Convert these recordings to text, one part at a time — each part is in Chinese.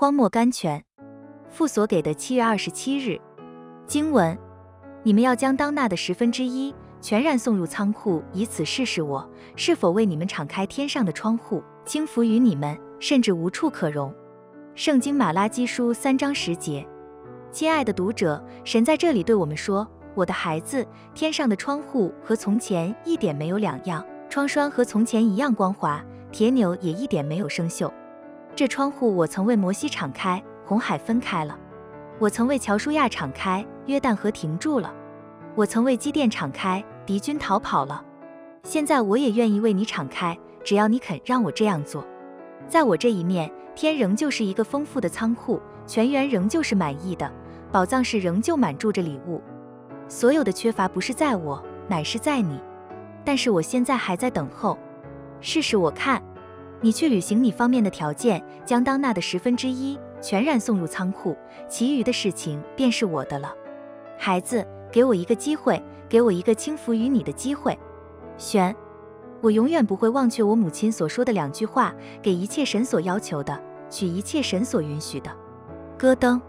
荒漠甘泉。父所给的七月二十七日经文：你们要将当纳的十分之一全然送入仓库，以此试试我是否为你们敞开天上的窗户，轻浮于你们，甚至无处可容。圣经马拉基书三章十节。亲爱的读者，神在这里对我们说：“我的孩子，天上的窗户和从前一点没有两样，窗栓和从前一样光滑，铁钮也一点没有生锈。这窗户我曾为摩西敞开。”红海分开了，我曾为乔舒亚敞开，约旦河停住了；我曾为基甸敞开，敌军逃跑了。现在我也愿意为你敞开，只要你肯让我这样做。在我这一面，天仍旧是一个丰富的仓库，全员仍旧是满意的，宝藏室仍旧满注着礼物。所有的缺乏不是在我，乃是在你。但是我现在还在等候。试试我看，你去履行你方面的条件，将当纳的十分之一。全然送入仓库，其余的事情便是我的了。孩子，给我一个机会，给我一个轻浮于你的机会。选，我永远不会忘却我母亲所说的两句话：给一切神所要求的，取一切神所允许的。咯噔，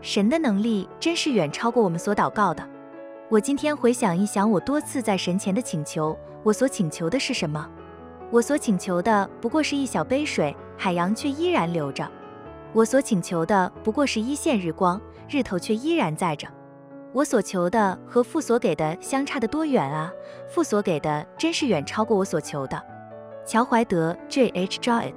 神的能力真是远超过我们所祷告的。我今天回想一想，我多次在神前的请求，我所请求的是什么？我所请求的不过是一小杯水，海洋却依然流着。我所请求的不过是一线日光，日头却依然在着。我所求的和父所给的相差的多远啊！父所给的真是远超过我所求的。乔怀德 J. H. Jowett